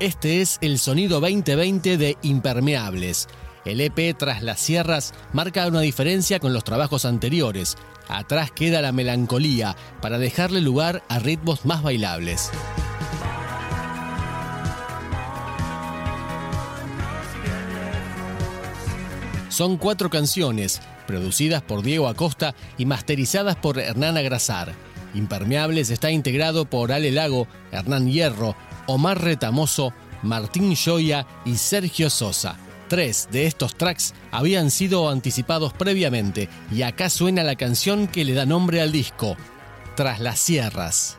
Este es el sonido 2020 de Impermeables. El EP Tras las Sierras marca una diferencia con los trabajos anteriores. Atrás queda la melancolía para dejarle lugar a ritmos más bailables. Son cuatro canciones, producidas por Diego Acosta y masterizadas por Hernán Agrasar. Impermeables está integrado por Ale Lago, Hernán Hierro, Omar Retamoso, Martín Joya y Sergio Sosa. Tres de estos tracks habían sido anticipados previamente y acá suena la canción que le da nombre al disco, Tras las Sierras.